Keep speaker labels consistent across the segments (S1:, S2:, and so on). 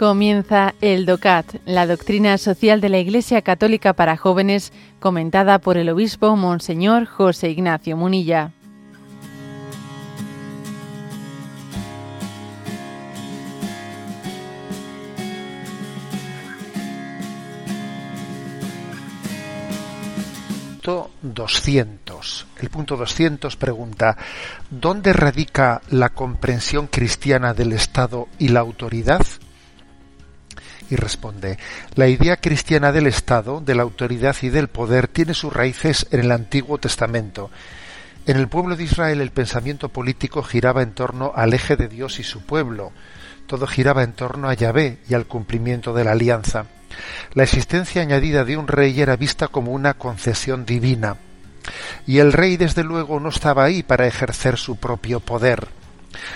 S1: Comienza el DOCAT, la doctrina social de la Iglesia Católica para jóvenes, comentada por el obispo Monseñor José Ignacio Munilla.
S2: Punto 200. El punto 200 pregunta, ¿dónde radica la comprensión cristiana del Estado y la autoridad? Y responde, la idea cristiana del Estado, de la autoridad y del poder tiene sus raíces en el Antiguo Testamento. En el pueblo de Israel el pensamiento político giraba en torno al eje de Dios y su pueblo. Todo giraba en torno a Yahvé y al cumplimiento de la alianza. La existencia añadida de un rey era vista como una concesión divina. Y el rey desde luego no estaba ahí para ejercer su propio poder,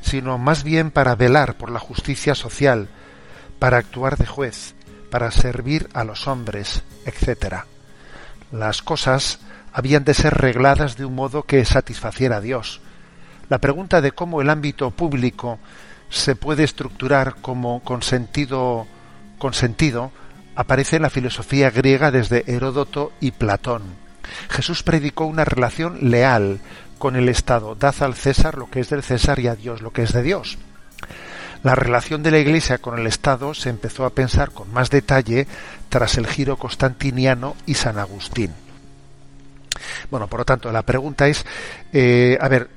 S2: sino más bien para velar por la justicia social, para actuar de juez, para servir a los hombres, etc. Las cosas habían de ser regladas de un modo que satisfaciera a Dios. La pregunta de cómo el ámbito público se puede estructurar como con sentido, con sentido aparece en la filosofía griega desde Heródoto y Platón. Jesús predicó una relación leal con el Estado. Dad al César lo que es del César y a Dios lo que es de Dios. La relación de la Iglesia con el Estado se empezó a pensar con más detalle tras el giro constantiniano y San Agustín. Bueno, por lo tanto, la pregunta es, eh, a ver,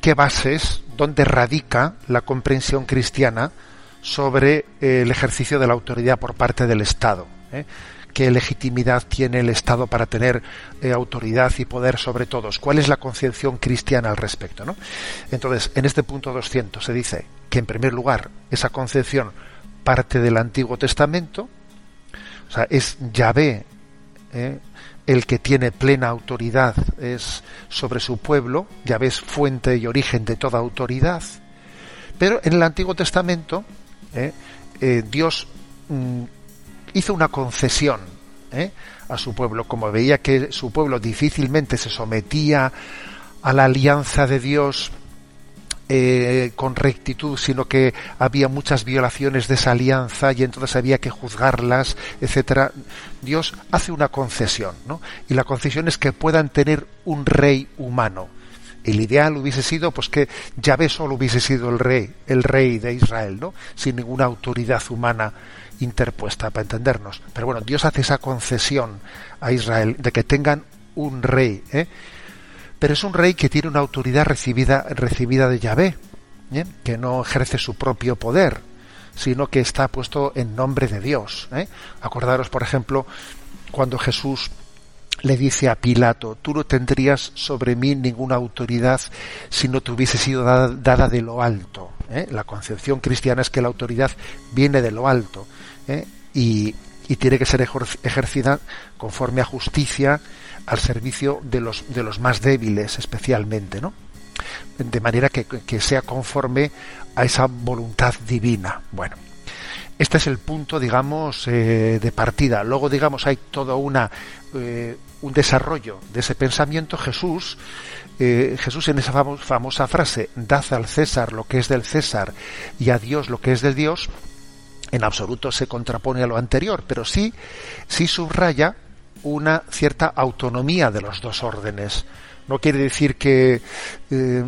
S2: ¿qué bases, dónde radica la comprensión cristiana sobre eh, el ejercicio de la autoridad por parte del Estado? ¿Eh? Qué legitimidad tiene el Estado para tener eh, autoridad y poder sobre todos. ¿Cuál es la concepción cristiana al respecto? Entonces, en este punto 200 se dice que, en primer lugar, esa concepción parte del Antiguo Testamento, o sea, es Yahvé ¿eh? el que tiene plena autoridad es sobre su pueblo, Yahvé es fuente y origen de toda autoridad, pero en el Antiguo Testamento ¿eh? Dios mm, hizo una concesión ¿eh? a su pueblo, como veía que su pueblo difícilmente se sometía a la alianza de Dios eh, con rectitud, sino que había muchas violaciones de esa alianza y entonces había que juzgarlas, etcétera. Dios hace una concesión, ¿no? Y la concesión es que puedan tener un rey humano. El ideal hubiese sido pues que Yahvé solo hubiese sido el rey, el rey de Israel, ¿no? Sin ninguna autoridad humana interpuesta para entendernos. Pero bueno, Dios hace esa concesión a Israel de que tengan un rey, ¿eh? pero es un rey que tiene una autoridad recibida, recibida de Yahvé, ¿eh? que no ejerce su propio poder, sino que está puesto en nombre de Dios. ¿eh? Acordaros, por ejemplo, cuando Jesús le dice a Pilato, tú no tendrías sobre mí ninguna autoridad si no te hubiese sido dada, de lo alto. ¿eh? La concepción cristiana es que la autoridad viene de lo alto. ¿eh? y, tiene que ser ejercida conforme a justicia al servicio de los, de los más débiles especialmente, ¿no? De manera que, sea conforme a esa voluntad divina. Bueno, este es el punto, digamos, eh, de partida. Luego, digamos, hay todo una, eh, un desarrollo de ese pensamiento. Jesús, Jesús en esa famosa frase, dad al César lo que es del César y a Dios lo que es del Dios, en absoluto se contrapone a lo anterior, pero sí, sí subraya una cierta autonomía de los dos órdenes. No quiere decir que, eh,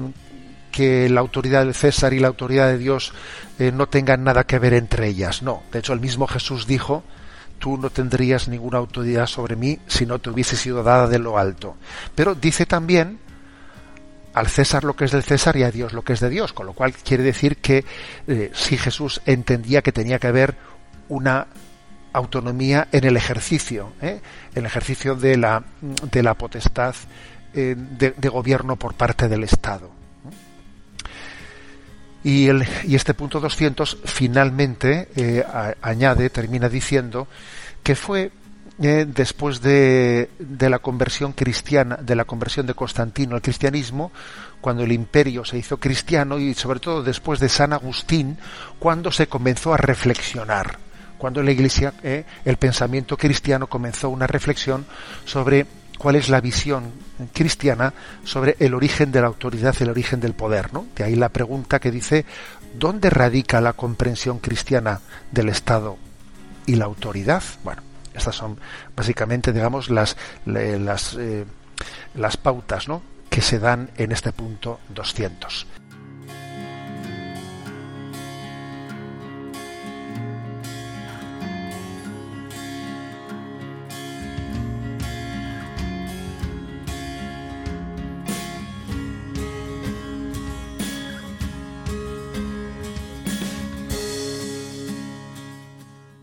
S2: que la autoridad del César y la autoridad de Dios eh, no tengan nada que ver entre ellas. No, de hecho el mismo Jesús dijo, tú no tendrías ninguna autoridad sobre mí si no te hubiese sido dada de lo alto. Pero dice también al César lo que es del César y a Dios lo que es de Dios, con lo cual quiere decir que eh, si Jesús entendía que tenía que haber una autonomía en el ejercicio, ¿eh? el ejercicio de la, de la potestad de, gobierno por parte del Estado. Y, el, este punto 200 finalmente añade, termina diciendo que fue eh, después de, de, la conversión cristiana, de la conversión de Constantino al cristianismo, cuando el imperio se hizo cristiano y sobre todo después de San Agustín, cuando se comenzó a reflexionar, cuando la Iglesia, eh, el pensamiento cristiano comenzó una reflexión sobre cuál es la visión cristiana sobre el origen de la autoridad, el origen del poder, ¿no? De ahí la pregunta que dice ¿dónde radica la comprensión cristiana del Estado y la autoridad? Bueno, estas son básicamente, digamos, las las, eh, las pautas, ¿no? que se dan en este punto 200.